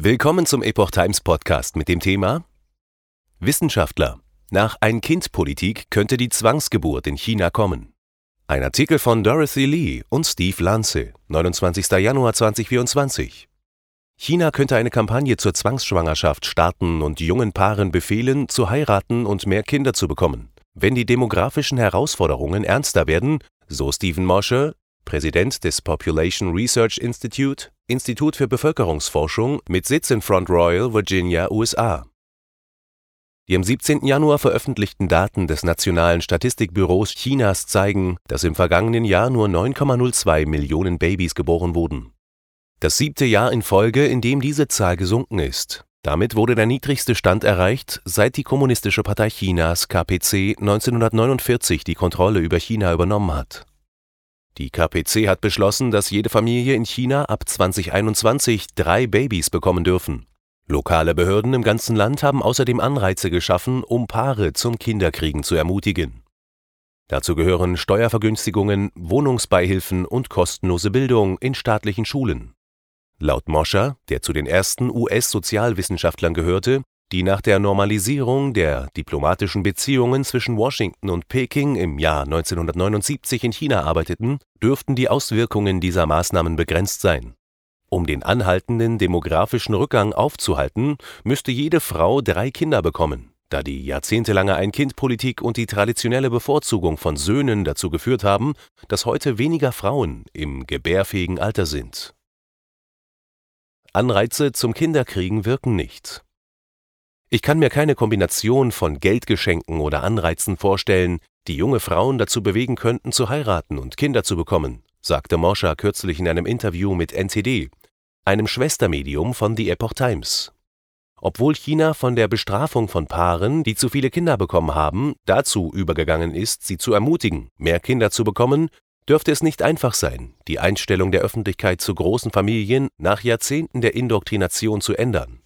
Willkommen zum Epoch Times Podcast mit dem Thema Wissenschaftler. Nach Ein-Kind-Politik könnte die Zwangsgeburt in China kommen. Ein Artikel von Dorothy Lee und Steve Lanze, 29. Januar 2024. China könnte eine Kampagne zur Zwangsschwangerschaft starten und jungen Paaren befehlen, zu heiraten und mehr Kinder zu bekommen. Wenn die demografischen Herausforderungen ernster werden, so Stephen Mosher, Präsident des Population Research Institute, Institut für Bevölkerungsforschung mit Sitz in Front Royal, Virginia, USA. Die am 17. Januar veröffentlichten Daten des Nationalen Statistikbüros Chinas zeigen, dass im vergangenen Jahr nur 9,02 Millionen Babys geboren wurden. Das siebte Jahr in Folge, in dem diese Zahl gesunken ist. Damit wurde der niedrigste Stand erreicht, seit die Kommunistische Partei Chinas KPC 1949 die Kontrolle über China übernommen hat. Die KPC hat beschlossen, dass jede Familie in China ab 2021 drei Babys bekommen dürfen. Lokale Behörden im ganzen Land haben außerdem Anreize geschaffen, um Paare zum Kinderkriegen zu ermutigen. Dazu gehören Steuervergünstigungen, Wohnungsbeihilfen und kostenlose Bildung in staatlichen Schulen. Laut Moscher, der zu den ersten US-Sozialwissenschaftlern gehörte, die nach der Normalisierung der diplomatischen Beziehungen zwischen Washington und Peking im Jahr 1979 in China arbeiteten, dürften die Auswirkungen dieser Maßnahmen begrenzt sein um den anhaltenden demografischen Rückgang aufzuhalten, müsste jede Frau drei Kinder bekommen, da die jahrzehntelange Ein-Kind-Politik und die traditionelle Bevorzugung von Söhnen dazu geführt haben, dass heute weniger Frauen im gebärfähigen Alter sind. Anreize zum Kinderkriegen wirken nicht. Ich kann mir keine Kombination von Geldgeschenken oder Anreizen vorstellen, die junge Frauen dazu bewegen könnten, zu heiraten und Kinder zu bekommen, sagte Moscha kürzlich in einem Interview mit NTD, einem Schwestermedium von The Epoch Times. Obwohl China von der Bestrafung von Paaren, die zu viele Kinder bekommen haben, dazu übergegangen ist, sie zu ermutigen, mehr Kinder zu bekommen, dürfte es nicht einfach sein, die Einstellung der Öffentlichkeit zu großen Familien nach Jahrzehnten der Indoktrination zu ändern.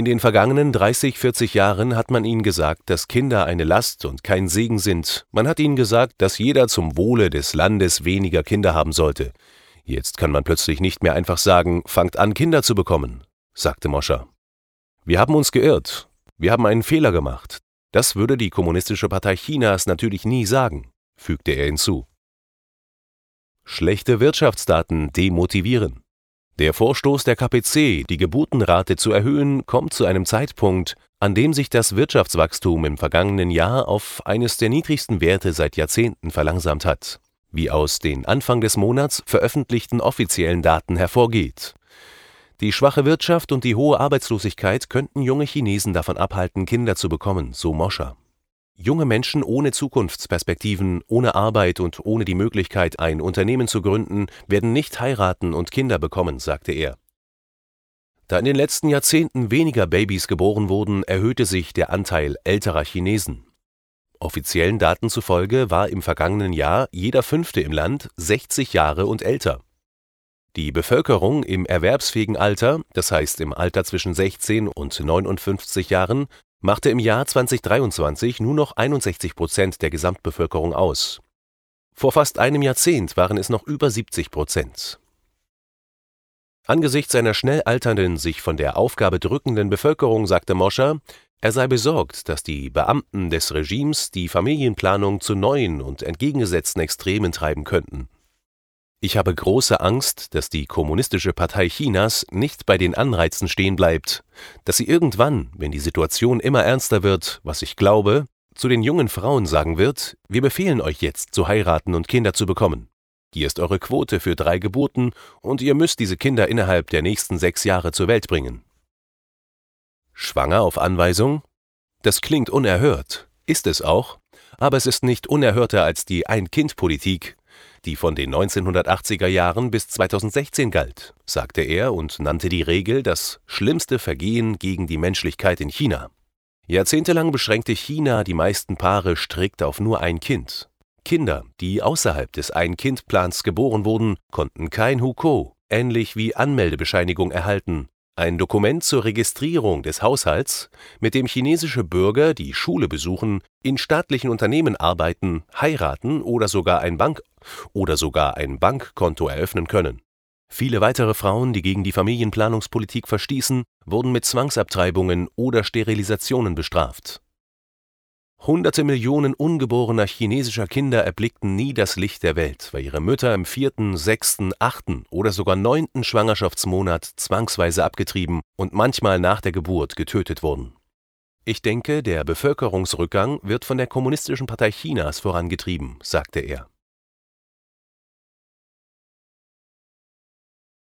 In den vergangenen 30, 40 Jahren hat man ihnen gesagt, dass Kinder eine Last und kein Segen sind. Man hat ihnen gesagt, dass jeder zum Wohle des Landes weniger Kinder haben sollte. Jetzt kann man plötzlich nicht mehr einfach sagen, fangt an, Kinder zu bekommen, sagte Moscher. Wir haben uns geirrt. Wir haben einen Fehler gemacht. Das würde die Kommunistische Partei Chinas natürlich nie sagen, fügte er hinzu. Schlechte Wirtschaftsdaten demotivieren. Der Vorstoß der KPC, die Geburtenrate zu erhöhen, kommt zu einem Zeitpunkt, an dem sich das Wirtschaftswachstum im vergangenen Jahr auf eines der niedrigsten Werte seit Jahrzehnten verlangsamt hat wie aus den Anfang des Monats veröffentlichten offiziellen Daten hervorgeht. Die schwache Wirtschaft und die hohe Arbeitslosigkeit könnten junge Chinesen davon abhalten, Kinder zu bekommen, so Moscher. Junge Menschen ohne Zukunftsperspektiven, ohne Arbeit und ohne die Möglichkeit, ein Unternehmen zu gründen, werden nicht heiraten und Kinder bekommen, sagte er. Da in den letzten Jahrzehnten weniger Babys geboren wurden, erhöhte sich der Anteil älterer Chinesen. Offiziellen Daten zufolge war im vergangenen Jahr jeder Fünfte im Land 60 Jahre und älter. Die Bevölkerung im erwerbsfähigen Alter, das heißt im Alter zwischen 16 und 59 Jahren, machte im Jahr 2023 nur noch 61 Prozent der Gesamtbevölkerung aus. Vor fast einem Jahrzehnt waren es noch über 70 Prozent. Angesichts einer schnell alternden, sich von der Aufgabe drückenden Bevölkerung sagte Moscher, er sei besorgt, dass die Beamten des Regimes die Familienplanung zu neuen und entgegengesetzten Extremen treiben könnten. Ich habe große Angst, dass die Kommunistische Partei Chinas nicht bei den Anreizen stehen bleibt, dass sie irgendwann, wenn die Situation immer ernster wird, was ich glaube, zu den jungen Frauen sagen wird, wir befehlen euch jetzt zu heiraten und Kinder zu bekommen. Hier ist eure Quote für drei Geburten und ihr müsst diese Kinder innerhalb der nächsten sechs Jahre zur Welt bringen. Schwanger auf Anweisung? Das klingt unerhört, ist es auch, aber es ist nicht unerhörter als die Ein-Kind-Politik, die von den 1980er Jahren bis 2016 galt, sagte er und nannte die Regel das schlimmste Vergehen gegen die Menschlichkeit in China. Jahrzehntelang beschränkte China die meisten Paare strikt auf nur ein Kind. Kinder, die außerhalb des Ein-Kind-Plans geboren wurden, konnten kein Hukou, ähnlich wie Anmeldebescheinigung erhalten, ein Dokument zur Registrierung des Haushalts, mit dem chinesische Bürger, die Schule besuchen, in staatlichen Unternehmen arbeiten, heiraten oder sogar ein Bank oder sogar ein Bankkonto eröffnen können. Viele weitere Frauen, die gegen die Familienplanungspolitik verstießen, wurden mit Zwangsabtreibungen oder Sterilisationen bestraft. Hunderte Millionen ungeborener chinesischer Kinder erblickten nie das Licht der Welt, weil ihre Mütter im vierten, sechsten, achten oder sogar neunten Schwangerschaftsmonat zwangsweise abgetrieben und manchmal nach der Geburt getötet wurden. Ich denke, der Bevölkerungsrückgang wird von der Kommunistischen Partei Chinas vorangetrieben, sagte er